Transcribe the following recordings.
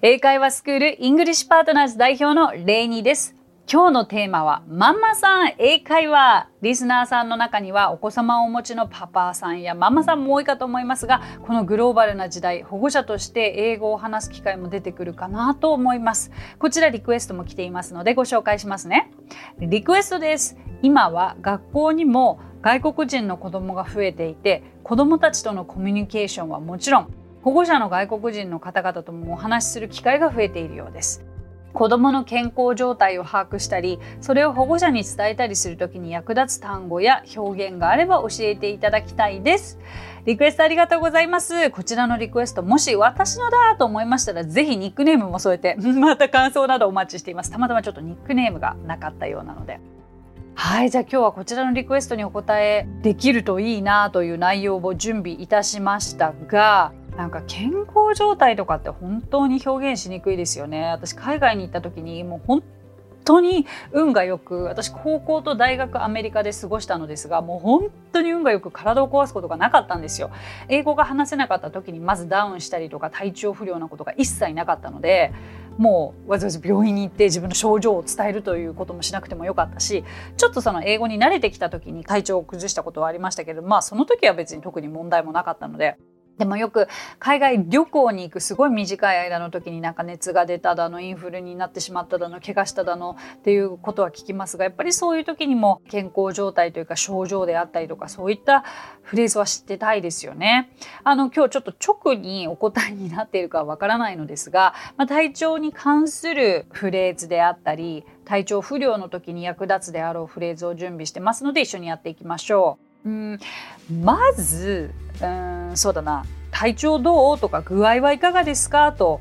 英会話スクール English Partners 代表のレイニーです。今日のテーマはママさん英会話リスナーさんの中にはお子様をお持ちのパパさんやママさんも多いかと思いますがこのグローバルな時代保護者として英語を話す機会も出てくるかなと思います。こちらリクエストも来ていますのでご紹介しますね。リクエストです。今は学校にも外国人の子供が増えていて子供たちとのコミュニケーションはもちろん保護者の外国人の方々ともお話しする機会が増えているようです。子どもの健康状態を把握したりそれを保護者に伝えたりする時に役立つ単語や表現があれば教えていただきたいです。リクエストありがとうございます。こちらのリクエストもし私のだと思いましたらぜひニックネームも添えてまた感想などお待ちしています。たまたまちょっとニックネームがなかったようなので。はいじゃあ今日はこちらのリクエストにお答えできるといいなという内容を準備いたしましたがなんか健康状態とかって本当に表現しにくいですよね。私海外に行った時にもう本当に運がよく私高校と大学アメリカで過ごしたのですがもう本当に運がよく体を壊すことがなかったんですよ英語が話せなかった時にまずダウンしたりとか体調不良なことが一切なかったのでもうわざわざ病院に行って自分の症状を伝えるということもしなくてもよかったしちょっとその英語に慣れてきた時に体調を崩したことはありましたけどまあその時は別に特に問題もなかったのででもよく海外旅行に行くすごい短い間の時になんか熱が出ただのインフルになってしまっただの怪我しただのっていうことは聞きますがやっぱりそういう時にも健康状態というか症状であったりとかそういったフレーズは知ってたいですよね。あの今日ちょっと直にお答えになっているかわからないのですが、まあ、体調に関するフレーズであったり体調不良の時に役立つであろうフレーズを準備してますので一緒にやっていきましょう。うんまずうんそうだな体調どうとか具合はいかがですかと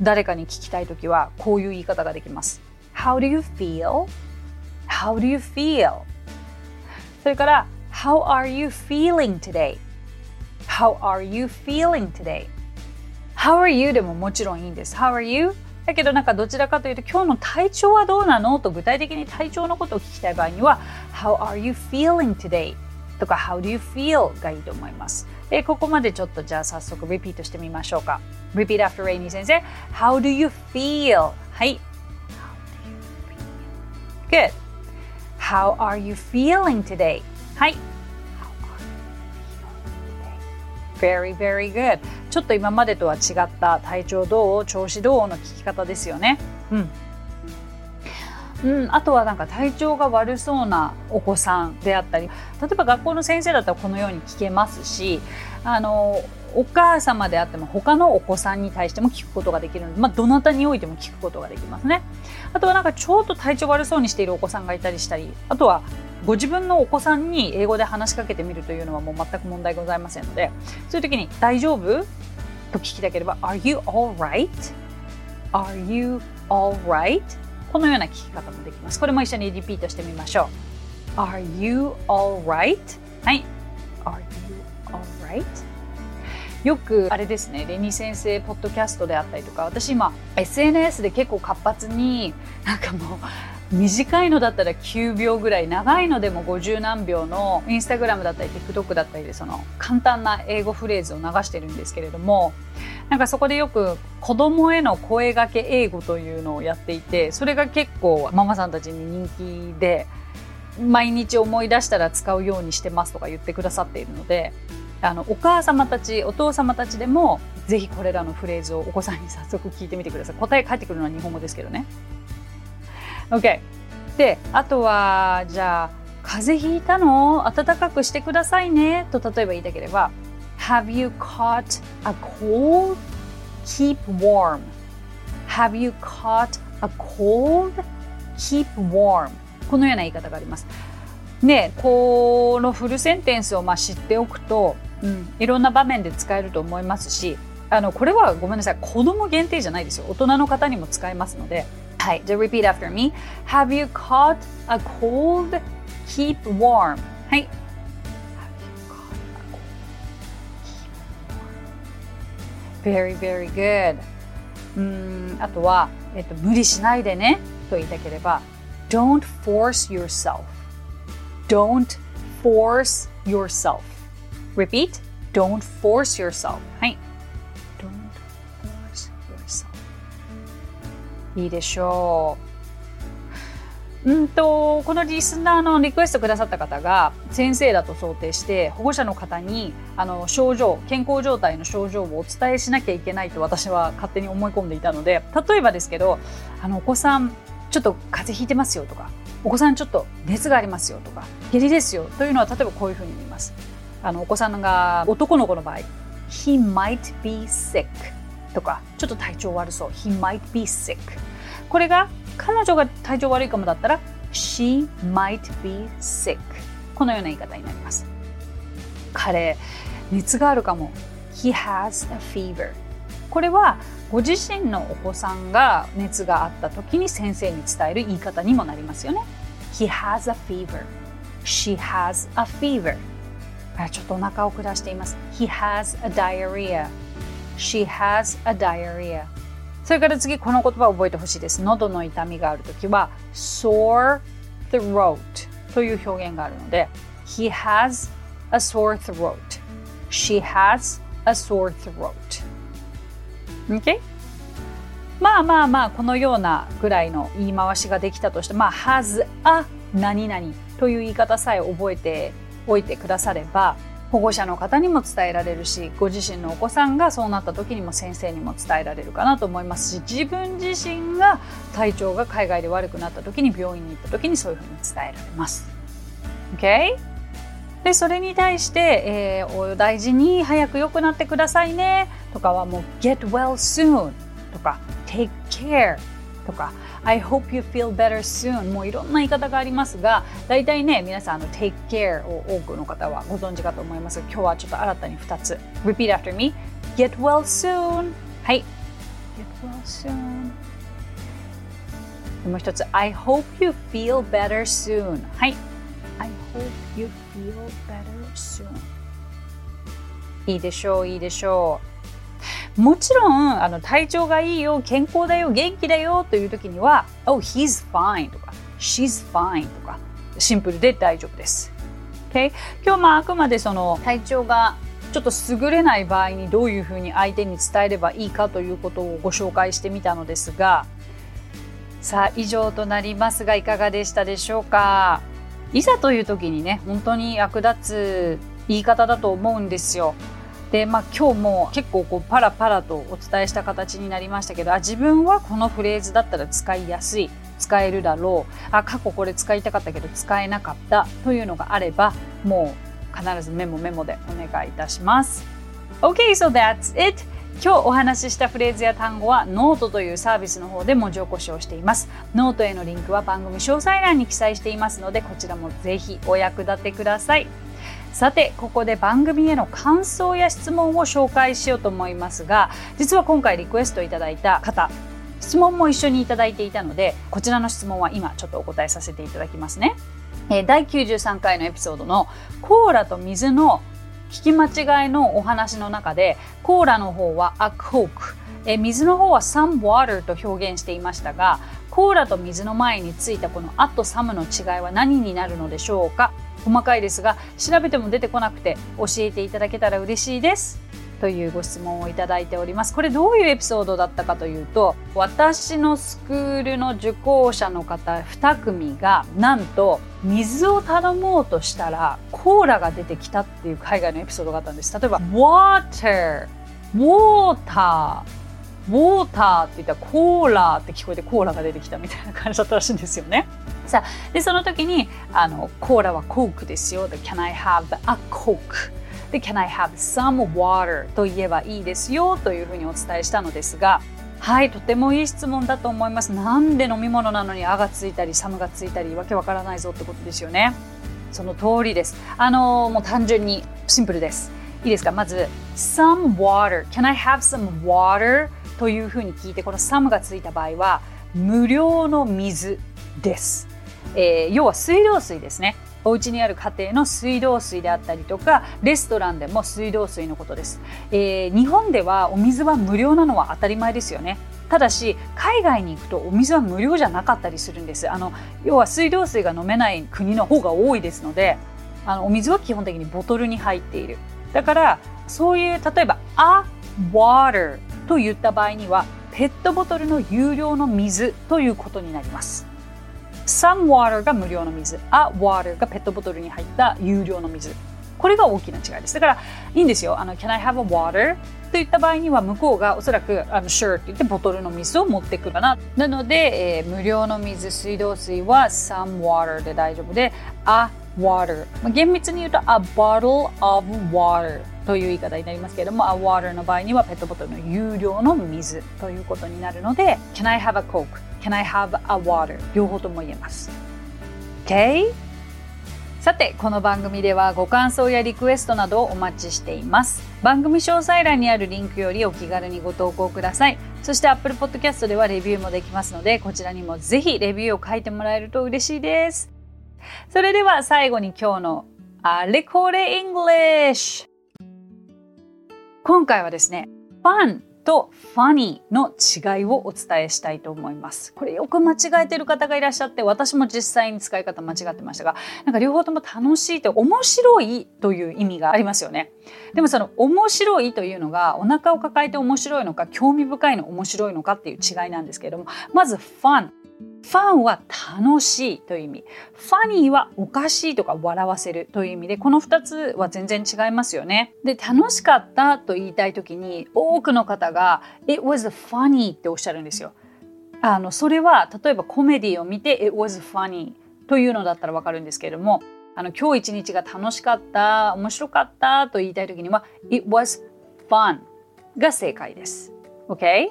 誰かに聞きたいときはこういう言い方ができます。How do you feel? How do you feel? それから How are you feeling today? How are you feeling today? How are you でももちろんいいんです。How are you? だけどなんかどちらかというと今日の体調はどうなのと具体的に体調のことを聞きたい場合には How are you feeling today? とか How do you feel? がいいと思います。えここまでちょっとじゃあ早速リピートしてみましょうか。Repeat after Rainy 先生。How do you feel? はい。Good. How are you feeling today? はい。Very, very good. ちょっと今までとは違った体調どう調子どうの聞き方ですよね。うん。うん、あとはなんか体調が悪そうなお子さんであったり例えば学校の先生だったらこのように聞けますしあのお母様であっても他のお子さんに対しても聞くことができるので、まあ、どなたにおいても聞くことができますね。あとはなんかちょっと体調悪そうにしているお子さんがいたりしたりあとはご自分のお子さんに英語で話しかけてみるというのはもう全く問題ございませんのでそういう時に「大丈夫?」と聞きたければ「Are you alright?」「Are you alright?」このような聞き方もできます。これも一緒にリピートしてみましょう。Are you alright? はい。Are you alright? よくあれですねレニ先生ポッドキャストであったりとか私今 SNS で結構活発になんかもう短いのだったら9秒ぐらい長いのでも50何秒のインスタグラムだったり TikTok だったりでその簡単な英語フレーズを流してるんですけれどもなんかそこでよく子供への声がけ英語というのをやっていてそれが結構ママさんたちに人気で毎日思い出したら使うようにしてますとか言ってくださっているのであのお母様たちお父様たちでもぜひこれらのフレーズをお子さんに早速聞いてみてください。答え返ってくるのは日本語ですけどね。OK であとはじゃあ風邪ひいたの暖かくしてくださいねと例えば言いたければ Have you caught a cold? Keep warm. Have you caught a cold? Keep warm. このような言い方があります。ね、このフルセンテンスをまあ知っておくと、うん、いろんな場面で使えると思いますし、あのこれはごめんなさい、子供限定じゃないですよ。大人の方にも使えますので。はい、じゃあ repeat after me. Have you caught a cold? Keep warm. はい。very very good うんあとは、えっと、無理しないでねと言いたければ don't force yourself don't force yourself repeat don't force yourself はい don't force yourself いいでしょう。 うんとこのリスナーのリクエストくださった方が先生だと想定して保護者の方にあの症状健康状態の症状をお伝えしなきゃいけないと私は勝手に思い込んでいたので例えばですけどあのお子さんちょっと風邪ひいてますよとかお子さんちょっと熱がありますよとか下痢ですよというのは例えばこういうふうに言います。あのお子さんが男の子の場合 He might be sick とかちょっと体調悪そう He might be sick これが彼女が体調悪いかもだったら She might be sick. このような言い方になります。彼熱があるかも。He has a fever. これはご自身のお子さんが熱があった時に先生に伝える言い方にもなりますよね。He has a fever. She has a fever. ちょっとお腹を下しています。He has a diarrhea. She has a diarrhea. それから次この言葉を覚えてほしいです。喉の痛みがあるときは sore throat という表現があるので He has a sore throat She has a sore throat OK? まあまあまあこのようなぐらいの言い回しができたとしてまあ has a 何々という言い方さえ覚えておいてくだされば保護者の方にも伝えられるしご自身のお子さんがそうなった時にも先生にも伝えられるかなと思いますし自分自身が体調が海外で悪くなった時に病院に行った時にそういうふうに伝えられます。OK? でそれに対して、えー、お大事に早く良くなってくださいねとかはもう get well soon とか take care とか I hope you feel better soon もういろんな言い方がありますが大体ね皆さんあの take care を多くの方はご存知かと思います今日はちょっと新たに2つ repeat after me get well soon はい get well soon もう一つ I hope you feel better soon はい I hope you feel better soon いいでしょういいでしょうもちろんあの体調がいいよ健康だよ元気だよという時には「Oh he's fine」とか「She's fine」とかシンプルで大丈夫です。Okay? 今日もあくまでその体調がちょっと優れない場合にどういうふうに相手に伝えればいいかということをご紹介してみたのですがさあ以上となりますがいかがでしたでしょうか？いざという時にね本当に役立つ言い方だと思うんですよ。で、まあ、今日も結構こうパラパラとお伝えした形になりましたけどあ自分はこのフレーズだったら使いやすい使えるだろうあ過去これ使いたかったけど使えなかったというのがあればもう必ずメモメモでお願いいたします。OK, so that's it! 今日お話ししたフレーズや単語はノートというサービスの方で文字起こしをしています。ノートへのリンクは番組詳細欄に記載していますのでこちらもぜひお役立てください。さてここで番組への感想や質問を紹介しようと思いますが実は今回リクエストいただいた方質問も一緒にいただいていたのでこちらの質問は今ちょっとお答えさせていただきますね。え第93回のエピソードのコーラと水の聞き間違いのお話の中でコーラの方は a coke え水の方は some water と表現していましたがコーラと水の前についたこの at some の違いは何になるのでしょうか？細かいですが調べても出てこなくて教えていただけたら嬉しいです。というご質問をいただいております。これどういうエピソードだったかというと私のスクールの受講者の方2組がなんと水を頼もうとしたらコーラが出てきたっていう海外のエピソードがあったんです。例えば water water ウォーターって言ったらコーラって聞こえてコーラが出てきたみたいな感じだったらしいんですよね。さあでその時にあのコーラはコークですよ。Can I have a Coke? で Can I have some water? と言えばいいですよというふうにお伝えしたのですがはいとてもいい質問だと思います。なんで飲み物なのに「あ」がついたり「サム」がついたりわけわからないぞってことですよね。その通りです。あのもう単純にシンプルです。いいですか？まず some water can I have some water? というふうに聞いてこの some がついた場合は無料の水です。えー、要は水道水ですね。お家にある家庭の水道水であったりとかレストランでも水道水のことです、えー、日本ではお水は無料なのは当たり前ですよね。ただし海外に行くとお水は無料じゃなかったりするんです。あの要は水道水が飲めない国の方が多いですのであのお水は基本的にボトルに入っている。だからそういう例えば「a water」と言った場合にはペットボトルの有料の水ということになります。Some water が無料の水 A water がペットボトルに入った有料の水これが大きな違いです。だからいいんですよ。あの Can I have a water? といった場合には向こうがおそらくあの Sure って言ってボトルの水を持ってくるかな。なので、えー、無料の水、水道水は some water で大丈夫で a water。まあ厳密に言うと a bottle of water という言い方になりますけれども a water の場合にはペットボトルの有料の水ということになるので Can I have a coke? Can I have a water? 両方とも言えます。Okay? さてこの番組ではご感想やリクエストなどをお待ちしています番組詳細欄にあるリンクよりお気軽にご投稿くださいそして Apple Podcast ではレビューもできますのでこちらにもぜひレビューを書いてもらえると嬉しいですそれでは最後に今日のあれこれ English 今回はですねファンと funny の違いをお伝えしたいと思います。これよく間違えてる方がいらっしゃって私も実際に使い方間違ってましたがなんか両方とも楽しいって面白いという意味がありますよね。でもその面白いというのがお腹を抱えて面白いのか興味深いの面白いのかっていう違いなんですけれどもまず fun ファンは楽しいという意味。ファニーはおかしいとか笑わせるという意味で、この2つは全然違いますよね。で、楽しかったと言いたい時に、多くの方が It was funny っておっしゃるんですよ。あの、それは例えばコメディを見て It was funny というのだったらわかるんですけれども、あの、今日一日が楽しかった、面白かったと言いたい時には It was fun が正解です。OK?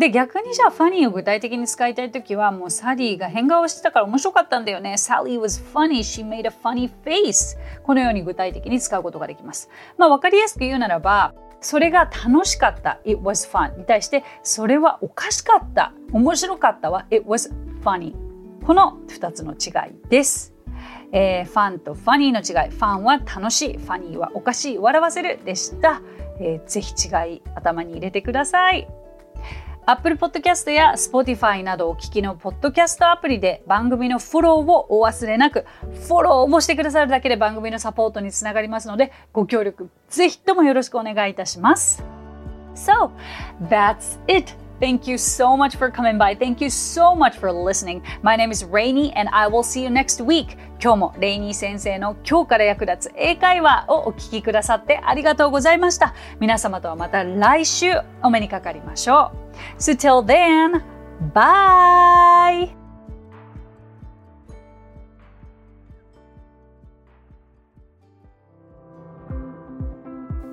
で逆にじゃあファニーを具体的に使いたい時はもうサリーが変顔してたから面白かったんだよね。Sally was funny. She made a funny face. このように具体的に使うことができます。まあ分かりやすく言うならばそれが楽しかった。It was fun. に対してそれはおかしかった。面白かったは It was funny. この2つの違いです。えー、ファンとファニーの違い。ファンは楽しい。ファニーはおかしい。笑わせる。でした、えー、ぜひ違い頭に入れてください。Apple Podcast や Spotify などお聞きのポッドキャストアプリで番組のフォローをお忘れなく、フォローもしてくださるだけで番組のサポートにつながりますので、ご協力ぜひともよろしくお願いいたします。So, that's it. Thank you so much for coming by. Thank you so much for listening. My name is Rainy and I will see you next week. 今日もレイニー先生の今日から役立つ英会話をお聞きくださってありがとうございました。皆様とはまた来週お目にかかりましょう。So till then, bye!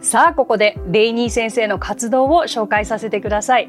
さあここでレイニー先生の活動を紹介させてください。